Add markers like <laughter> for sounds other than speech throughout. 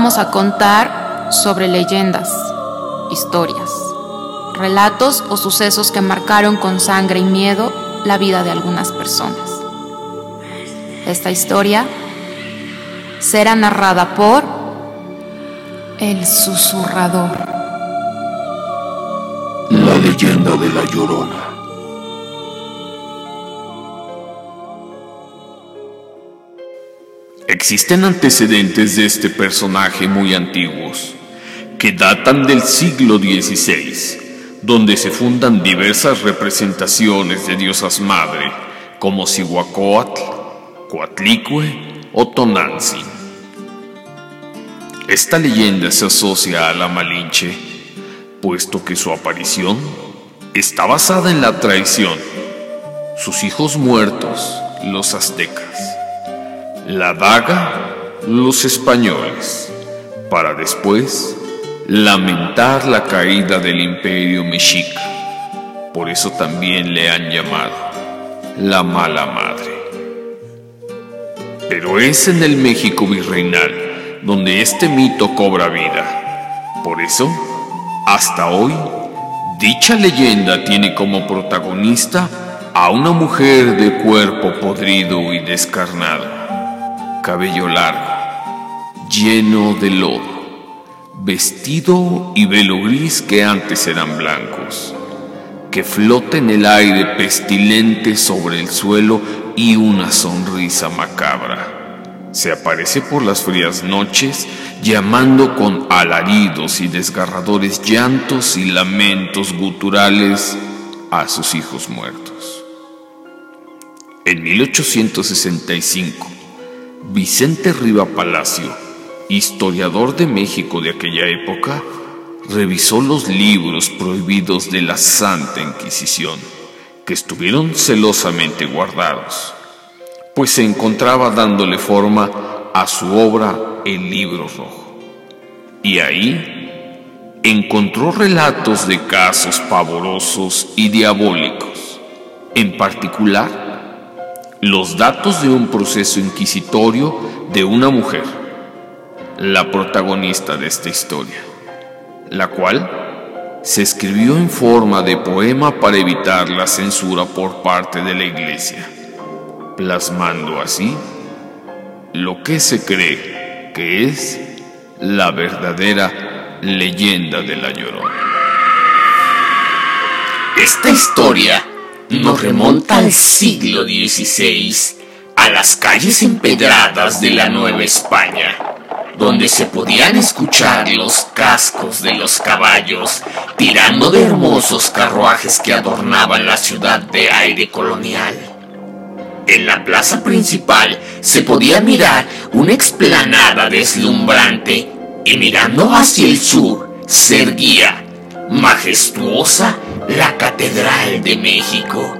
vamos a contar sobre leyendas, historias, relatos o sucesos que marcaron con sangre y miedo la vida de algunas personas. Esta historia será narrada por el susurrador. La leyenda de la llorona. Existen antecedentes de este personaje muy antiguos, que datan del siglo XVI, donde se fundan diversas representaciones de diosas madre, como Cihuacóatl, Coatlicue o Tonantzin. Esta leyenda se asocia a la Malinche, puesto que su aparición está basada en la traición, sus hijos muertos, los aztecas la daga los españoles, para después lamentar la caída del imperio mexica. Por eso también le han llamado la mala madre. Pero es en el México virreinal donde este mito cobra vida. Por eso, hasta hoy, dicha leyenda tiene como protagonista a una mujer de cuerpo podrido y descarnado cabello largo, lleno de lodo, vestido y velo gris que antes eran blancos, que flota en el aire pestilente sobre el suelo y una sonrisa macabra. Se aparece por las frías noches llamando con alaridos y desgarradores llantos y lamentos guturales a sus hijos muertos. En 1865, Vicente Riva Palacio, historiador de México de aquella época, revisó los libros prohibidos de la Santa Inquisición, que estuvieron celosamente guardados, pues se encontraba dándole forma a su obra El Libro Rojo. Y ahí encontró relatos de casos pavorosos y diabólicos, en particular los datos de un proceso inquisitorio de una mujer, la protagonista de esta historia, la cual se escribió en forma de poema para evitar la censura por parte de la iglesia, plasmando así lo que se cree que es la verdadera leyenda de la Llorona. Esta historia nos remonta al siglo XVI, a las calles empedradas de la Nueva España, donde se podían escuchar los cascos de los caballos tirando de hermosos carruajes que adornaban la ciudad de aire colonial. En la plaza principal se podía mirar una explanada deslumbrante y mirando hacia el sur se erguía, majestuosa, la Catedral de México.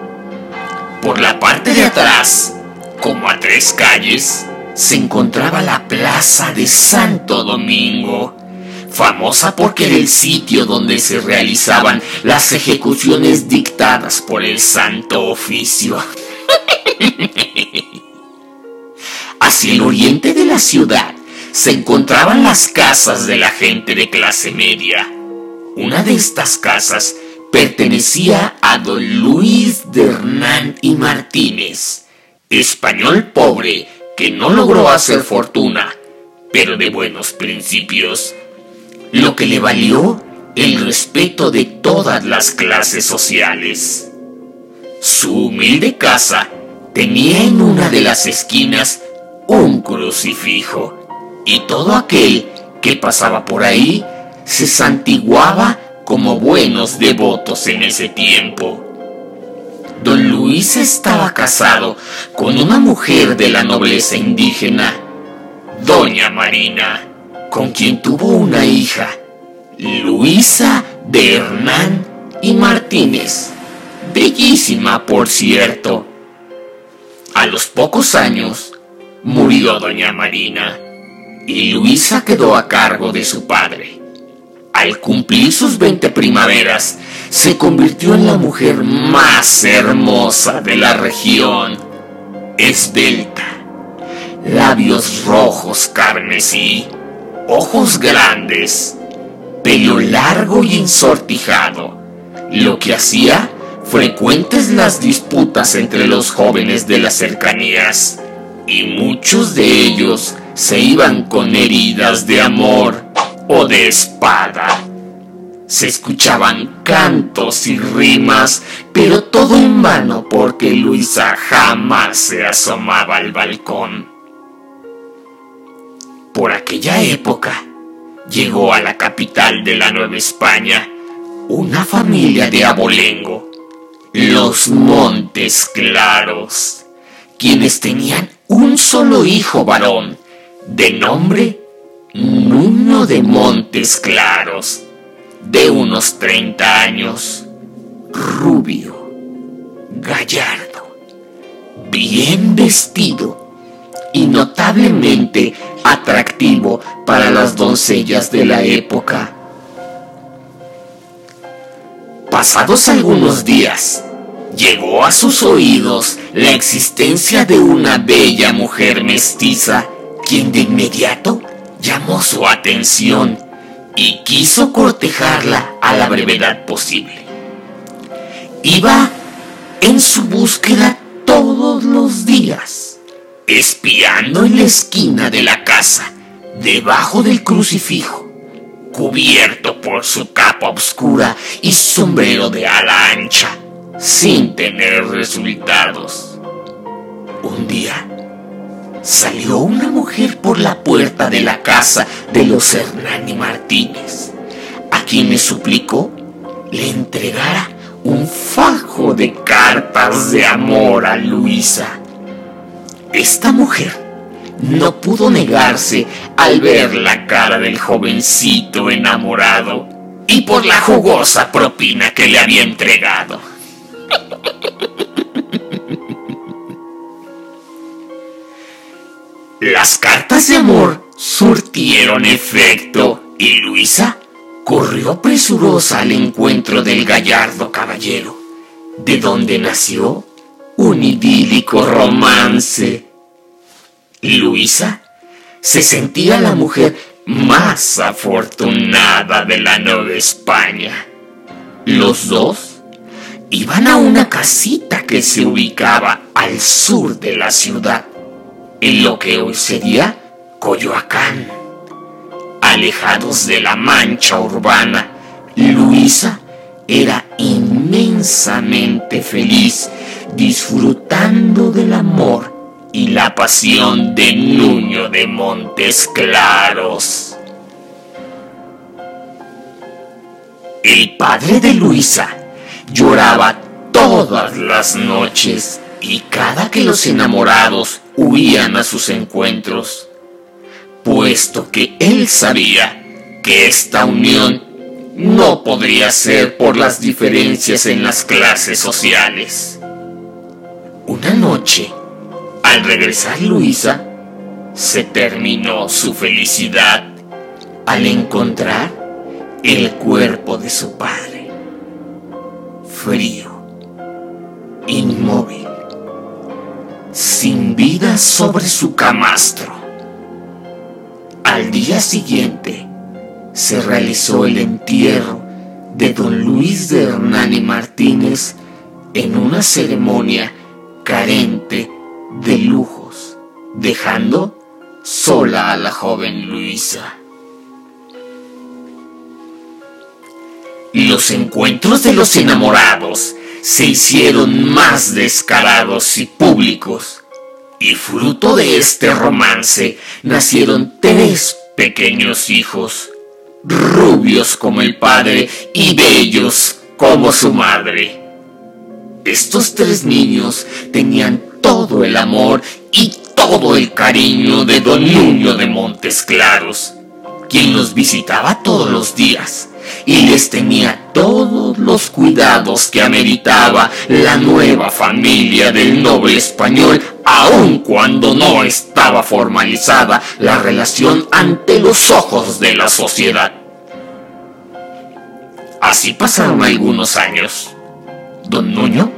Por la parte de atrás, como a tres calles, se encontraba la Plaza de Santo Domingo, famosa porque era el sitio donde se realizaban las ejecuciones dictadas por el Santo Oficio. <laughs> Hacia el oriente de la ciudad se encontraban las casas de la gente de clase media. Una de estas casas pertenecía a don Luis de Hernán y Martínez, español pobre que no logró hacer fortuna, pero de buenos principios, lo que le valió el respeto de todas las clases sociales. Su humilde casa tenía en una de las esquinas un crucifijo, y todo aquel que pasaba por ahí se santiguaba como buenos devotos en ese tiempo. Don Luis estaba casado con una mujer de la nobleza indígena, Doña Marina, con quien tuvo una hija, Luisa de Hernán y Martínez, bellísima por cierto. A los pocos años murió doña Marina y Luisa quedó a cargo de su padre. Al cumplir sus 20 primaveras, se convirtió en la mujer más hermosa de la región. Esbelta, labios rojos carmesí, ojos grandes, pelo largo y ensortijado, lo que hacía frecuentes las disputas entre los jóvenes de las cercanías, y muchos de ellos se iban con heridas de amor o de espada. Se escuchaban cantos y rimas, pero todo en vano porque Luisa jamás se asomaba al balcón. Por aquella época llegó a la capital de la Nueva España una familia de abolengo, los Montes Claros, quienes tenían un solo hijo varón, de nombre Nuño de Montes Claros, de unos 30 años, rubio, gallardo, bien vestido y notablemente atractivo para las doncellas de la época. Pasados algunos días, llegó a sus oídos la existencia de una bella mujer mestiza, quien de inmediato llamó su atención y quiso cortejarla a la brevedad posible. Iba en su búsqueda todos los días, espiando en la esquina de la casa, debajo del crucifijo, cubierto por su capa oscura y sombrero de ala ancha, sin tener resultados. Un día, salió una mujer por la puerta de la casa de los Hernani Martínez, a quien le suplicó le entregara un fajo de cartas de amor a Luisa. Esta mujer no pudo negarse al ver la cara del jovencito enamorado y por la jugosa propina que le había entregado. <laughs> Las cartas de amor surtieron efecto y Luisa corrió presurosa al encuentro del gallardo caballero, de donde nació un idílico romance. Luisa se sentía la mujer más afortunada de la Nueva España. Los dos iban a una casita que se ubicaba al sur de la ciudad en lo que hoy sería Coyoacán. Alejados de la mancha urbana, Luisa era inmensamente feliz disfrutando del amor y la pasión de Nuño de Montes Claros. El padre de Luisa lloraba todas las noches y cada que los enamorados huían a sus encuentros, puesto que él sabía que esta unión no podría ser por las diferencias en las clases sociales. Una noche, al regresar Luisa, se terminó su felicidad al encontrar el cuerpo de su padre, frío, inmóvil sin vida sobre su camastro. Al día siguiente se realizó el entierro de don Luis de Hernán Martínez en una ceremonia carente de lujos, dejando sola a la joven Luisa. Los encuentros de los enamorados se hicieron más descarados y públicos, y fruto de este romance nacieron tres pequeños hijos, rubios como el padre y bellos como su madre. Estos tres niños tenían todo el amor y todo el cariño de don Nuño de Montes Claros, quien los visitaba todos los días y les tenía todos los cuidados que ameritaba la nueva familia del noble español, aun cuando no estaba formalizada la relación ante los ojos de la sociedad. Así pasaron algunos años. Don Nuño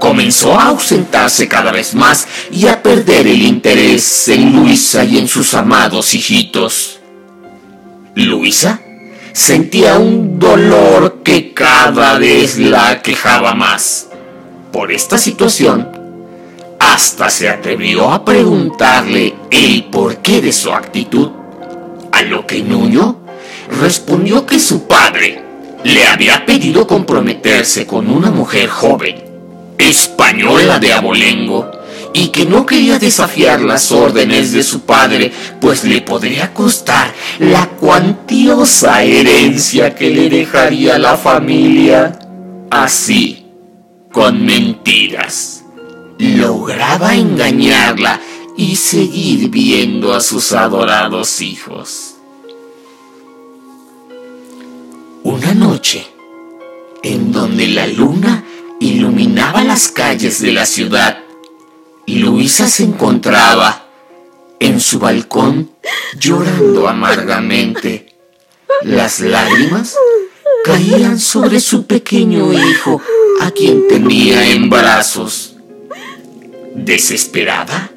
comenzó a ausentarse cada vez más y a perder el interés en Luisa y en sus amados hijitos. Luisa sentía un dolor que cada vez la quejaba más. Por esta situación, hasta se atrevió a preguntarle el porqué de su actitud, a lo que Nuño respondió que su padre le había pedido comprometerse con una mujer joven, española de abolengo, y que no quería desafiar las órdenes de su padre, pues le podría costar la cuantiosa herencia que le dejaría la familia. Así, con mentiras, lograba engañarla y seguir viendo a sus adorados hijos. Una noche, en donde la luna iluminaba las calles de la ciudad, Luisa se encontraba en su balcón llorando amargamente. Las lágrimas caían sobre su pequeño hijo, a quien tenía en brazos. Desesperada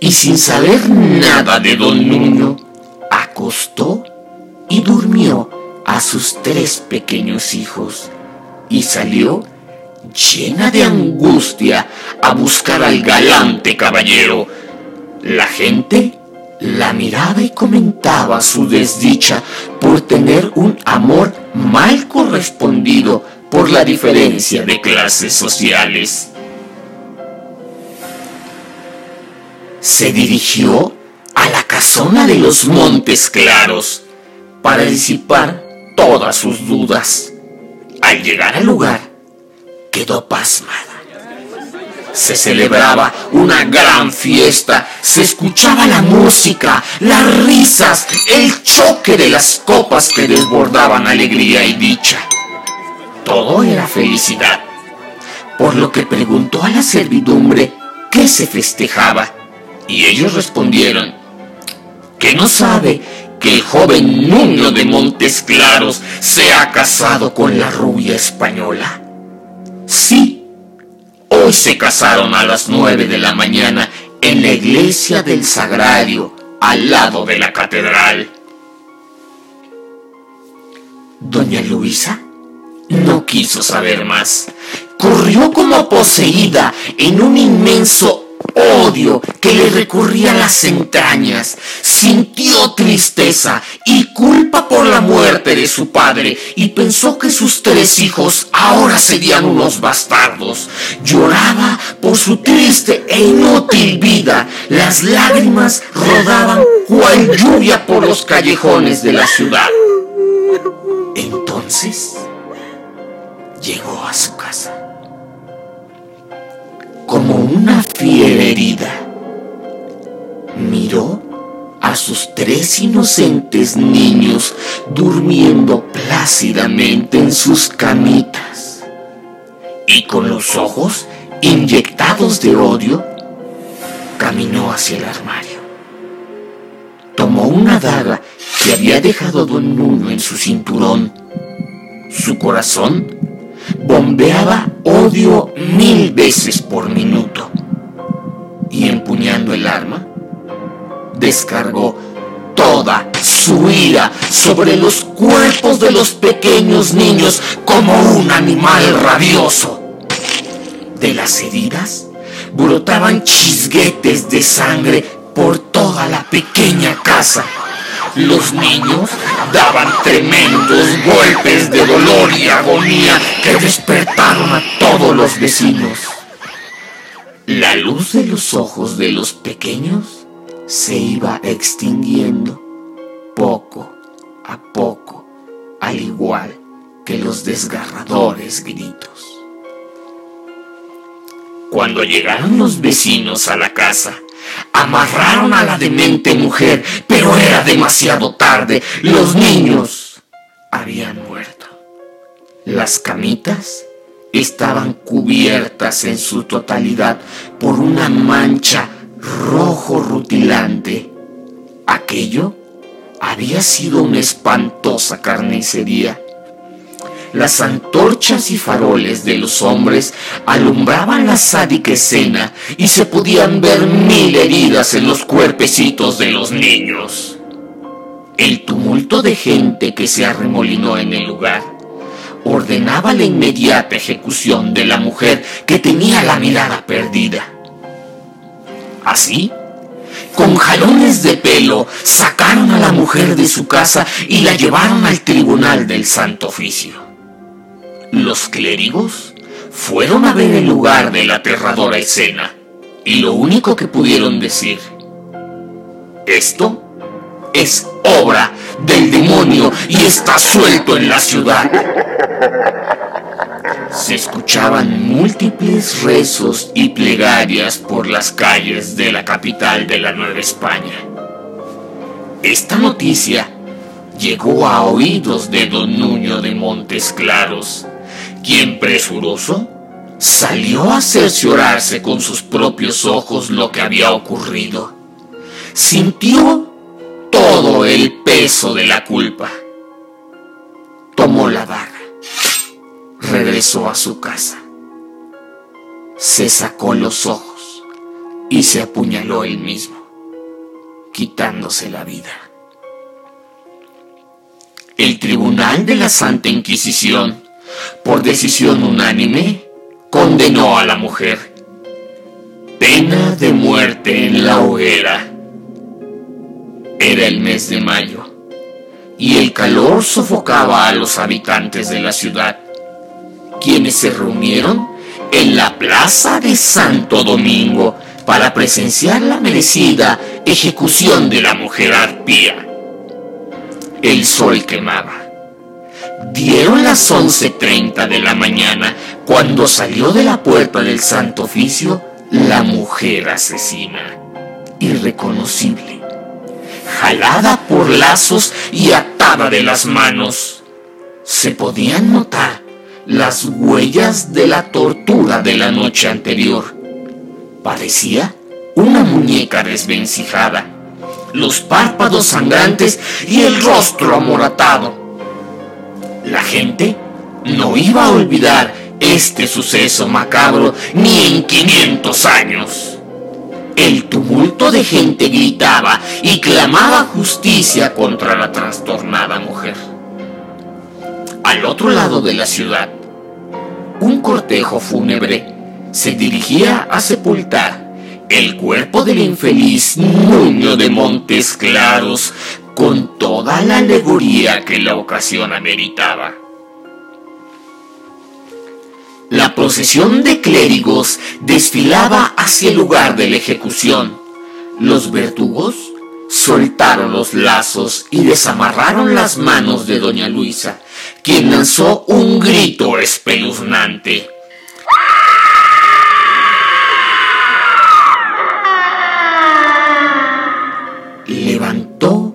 y sin saber nada de don Nuño, acostó y durmió a sus tres pequeños hijos y salió llena de angustia a buscar al galante caballero. La gente la miraba y comentaba su desdicha por tener un amor mal correspondido por la diferencia de clases sociales. Se dirigió a la casona de los Montes Claros para disipar todas sus dudas. Al llegar al lugar, quedó pasmada. Se celebraba una gran fiesta, se escuchaba la música, las risas, el choque de las copas que desbordaban alegría y dicha. Todo era felicidad, por lo que preguntó a la servidumbre qué se festejaba, y ellos respondieron que no sabe que el joven Nuño de Montes Claros se ha casado con la rubia española. Sí, hoy se casaron a las nueve de la mañana en la iglesia del Sagrario, al lado de la catedral. Doña Luisa no quiso saber más. Corrió como poseída en un inmenso odio que le recurría a las entrañas, sintió tristeza y culpa por la muerte de su padre y pensó que sus tres hijos ahora serían unos bastardos. Lloraba por su triste e inútil vida. Las lágrimas rodaban cual lluvia por los callejones de la ciudad. Entonces llegó a su casa como una fiera herida. Miró a sus tres inocentes niños durmiendo plácidamente en sus camitas y con los ojos inyectados de odio, caminó hacia el armario. Tomó una daga que había dejado don Nuno en su cinturón. Su corazón bombeaba odio mil veces por minuto. Y empuñando el arma, descargó toda su ira sobre los cuerpos de los pequeños niños como un animal rabioso. De las heridas brotaban chisguetes de sangre por toda la pequeña casa los niños daban tremendos golpes de dolor y agonía que despertaron a todos los vecinos. La luz de los ojos de los pequeños se iba extinguiendo poco a poco, al igual que los desgarradores gritos. Cuando llegaron los vecinos a la casa, Amarraron a la demente mujer, pero era demasiado tarde. Los niños habían muerto. Las camitas estaban cubiertas en su totalidad por una mancha rojo rutilante. Aquello había sido una espantosa carnicería. Las antorchas y faroles de los hombres alumbraban la sádica escena y se podían ver mil heridas en los cuerpecitos de los niños. El tumulto de gente que se arremolinó en el lugar ordenaba la inmediata ejecución de la mujer que tenía la mirada perdida. Así, con jalones de pelo, sacaron a la mujer de su casa y la llevaron al tribunal del Santo Oficio. Los clérigos fueron a ver el lugar de la aterradora escena y lo único que pudieron decir, esto es obra del demonio y está suelto en la ciudad. Se escuchaban múltiples rezos y plegarias por las calles de la capital de la Nueva España. Esta noticia llegó a oídos de don Nuño de Montes Claros, quien presuroso salió a cerciorarse con sus propios ojos lo que había ocurrido. Sintió todo el peso de la culpa. Tomó la daga. Regresó a su casa. Se sacó los ojos y se apuñaló él mismo, quitándose la vida. El Tribunal de la Santa Inquisición, por decisión unánime, condenó a la mujer. Pena de muerte en la hoguera. Era el mes de mayo y el calor sofocaba a los habitantes de la ciudad, quienes se reunieron en la plaza de Santo Domingo para presenciar la merecida ejecución de la mujer arpía. El sol quemaba. Dieron las 11.30 de la mañana cuando salió de la puerta del Santo Oficio la mujer asesina, irreconocible jalada por lazos y atada de las manos. Se podían notar las huellas de la tortura de la noche anterior. Parecía una muñeca desvencijada, los párpados sangrantes y el rostro amoratado. La gente no iba a olvidar este suceso macabro ni en 500 años. El tumulto de gente gritaba y clamaba justicia contra la trastornada mujer. Al otro lado de la ciudad, un cortejo fúnebre se dirigía a sepultar el cuerpo del infeliz Nuño de Montes Claros con toda la alegoría que la ocasión ameritaba. La procesión de clérigos desfilaba hacia el lugar de la ejecución. Los verdugos soltaron los lazos y desamarraron las manos de doña Luisa, quien lanzó un grito espeluznante. Levantó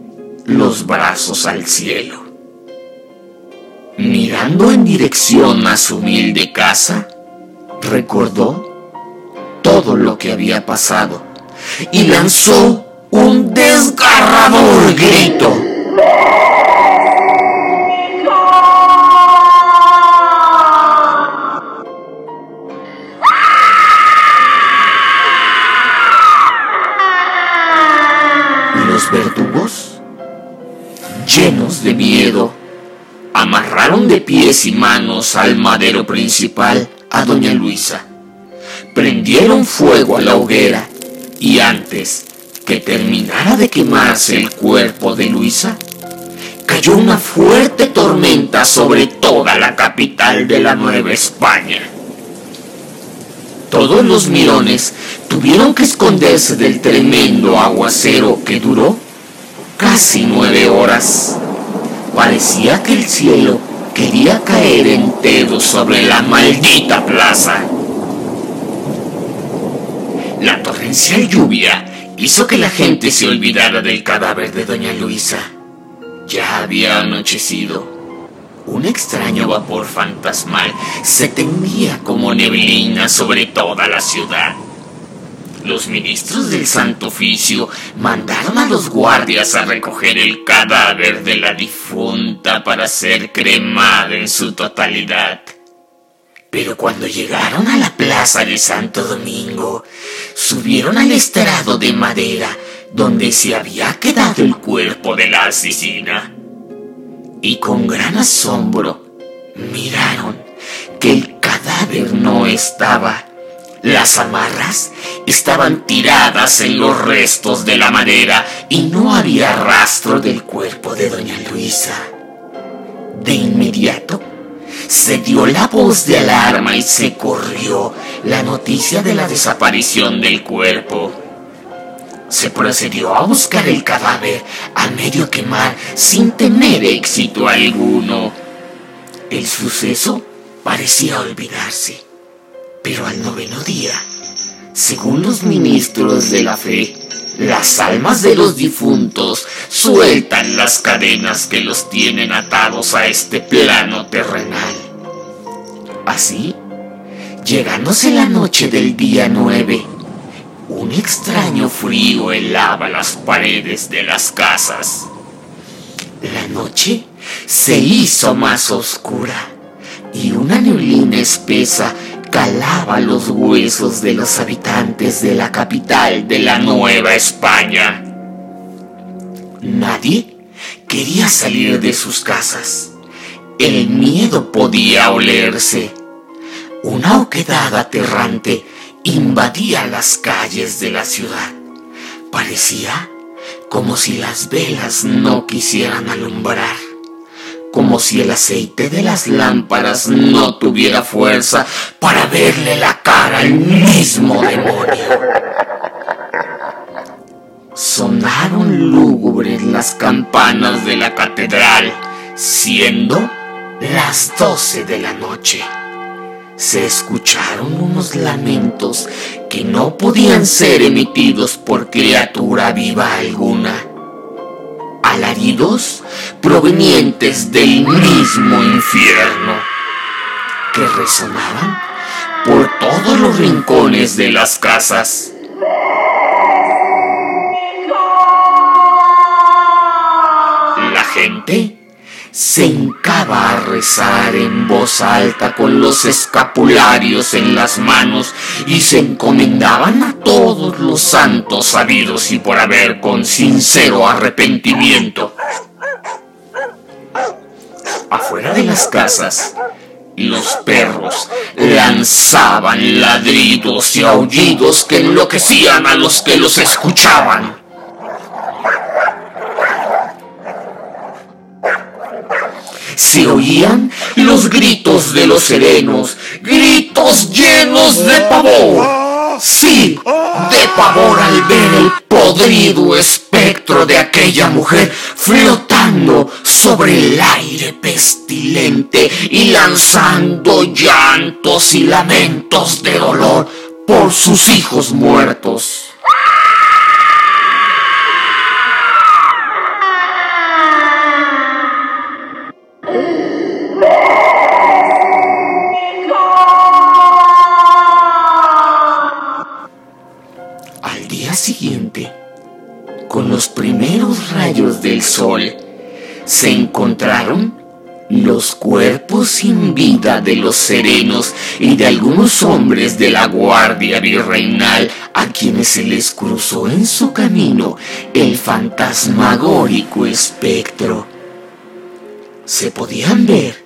los brazos al cielo mirando en dirección a su humilde casa, recordó todo lo que había pasado y lanzó un desgarrador grito. Los verdugos, llenos de miedo, amarraron de pies y manos al madero principal a doña Luisa. Prendieron fuego a la hoguera y antes que terminara de quemarse el cuerpo de Luisa, cayó una fuerte tormenta sobre toda la capital de la Nueva España. Todos los mirones tuvieron que esconderse del tremendo aguacero que duró casi nueve horas. Parecía que el cielo quería caer entero sobre la maldita plaza. La torrencial lluvia hizo que la gente se olvidara del cadáver de doña Luisa. Ya había anochecido. Un extraño vapor fantasmal se tendía como neblina sobre toda la ciudad. Los ministros del Santo Oficio mandaron a los guardias a recoger el cadáver de la difunta para ser cremada en su totalidad. Pero cuando llegaron a la plaza de Santo Domingo, subieron al estrado de madera donde se había quedado el cuerpo de la asesina. Y con gran asombro miraron que el cadáver no estaba. Las amarras estaban tiradas en los restos de la madera y no había rastro del cuerpo de doña Luisa. De inmediato se dio la voz de alarma y se corrió la noticia de la desaparición del cuerpo. Se procedió a buscar el cadáver a medio quemar sin tener éxito alguno. El suceso parecía olvidarse, pero al noveno día, según los ministros de la fe, las almas de los difuntos sueltan las cadenas que los tienen atados a este plano terrenal. Así, llegándose la noche del día nueve, un extraño frío helaba las paredes de las casas. La noche se hizo más oscura y una neblina espesa calaba los huesos de los habitantes de la capital de la Nueva España. Nadie quería salir de sus casas. El miedo podía olerse. Una oquedad aterrante invadía las calles de la ciudad. Parecía como si las velas no quisieran alumbrar como si el aceite de las lámparas no tuviera fuerza para verle la cara al mismo demonio. Sonaron lúgubres las campanas de la catedral, siendo las doce de la noche. Se escucharon unos lamentos que no podían ser emitidos por criatura viva alguna alaridos provenientes del mismo infierno que resonaban por todos los rincones de las casas. La gente se hincaba a rezar en voz alta con los escapularios en las manos y se encomendaban a todos los santos sabidos y por haber con sincero arrepentimiento. Afuera de las casas, los perros lanzaban ladridos y aullidos que enloquecían a los que los escuchaban. Se oían los gritos de los serenos, gritos llenos de pavor. Sí, de pavor al ver el podrido espectro de aquella mujer flotando sobre el aire pestilente y lanzando llantos y lamentos de dolor por sus hijos muertos. Del sol, se encontraron los cuerpos sin vida de los serenos y de algunos hombres de la guardia virreinal a quienes se les cruzó en su camino el fantasmagórico espectro. Se podían ver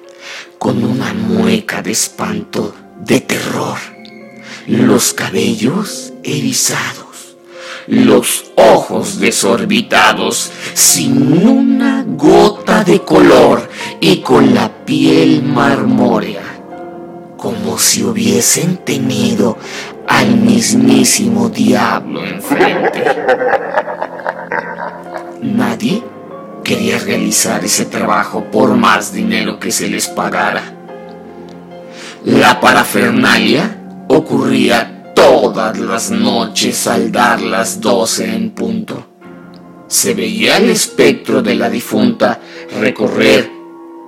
con una mueca de espanto, de terror, los cabellos erizados los ojos desorbitados, sin una gota de color y con la piel marmórea, como si hubiesen tenido al mismísimo diablo enfrente. Nadie quería realizar ese trabajo por más dinero que se les pagara. La parafernalia ocurría todas las noches al dar las doce en punto. Se veía el espectro de la difunta recorrer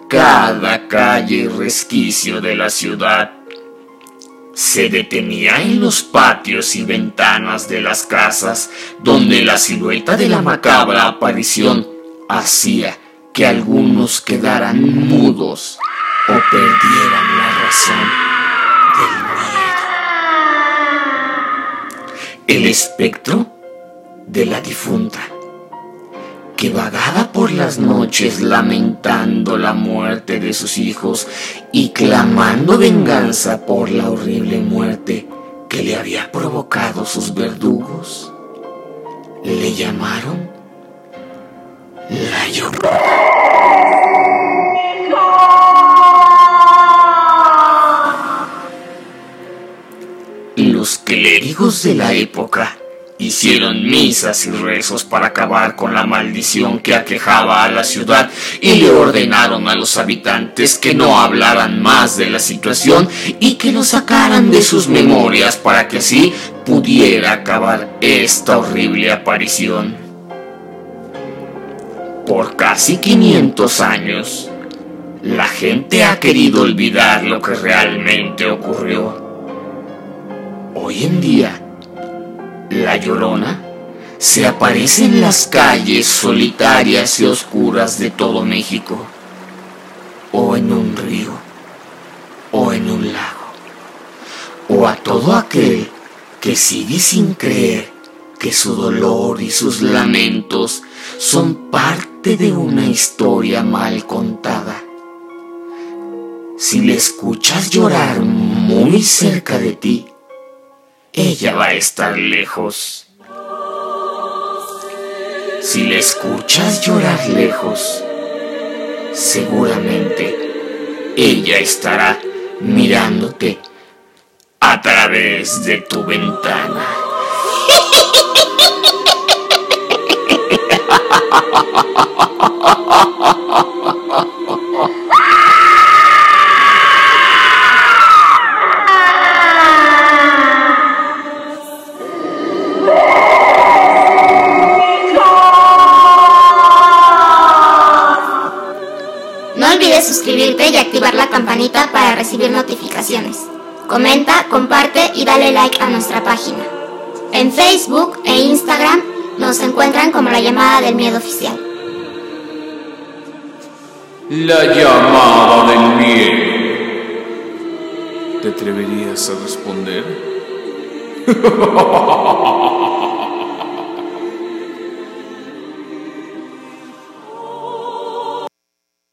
cada calle y resquicio de la ciudad. Se detenía en los patios y ventanas de las casas donde la silueta de la macabra aparición hacía que algunos quedaran mudos o perdieran la razón del El espectro de la difunta que vagaba por las noches lamentando la muerte de sus hijos y clamando venganza por la horrible muerte que le había provocado sus verdugos. Le llamaron la Llorona. Clérigos de la época Hicieron misas y rezos para acabar con la maldición que aquejaba a la ciudad y le ordenaron a los habitantes que no hablaran más de la situación y que lo sacaran de sus memorias para que así pudiera acabar esta horrible aparición. Por casi 500 años, la gente ha querido olvidar lo que realmente ocurrió. Hoy en día, la Llorona se aparece en las calles solitarias y oscuras de todo México, o en un río, o en un lago, o a todo aquel que sigue sin creer que su dolor y sus lamentos son parte de una historia mal contada. Si le escuchas llorar muy cerca de ti, ella va a estar lejos. Si le escuchas llorar lejos, seguramente ella estará mirándote a través de tu ventana. Comenta, comparte y dale like a nuestra página. En Facebook e Instagram nos encuentran como la llamada del miedo oficial. La llamada del miedo. ¿Te atreverías a responder? <laughs>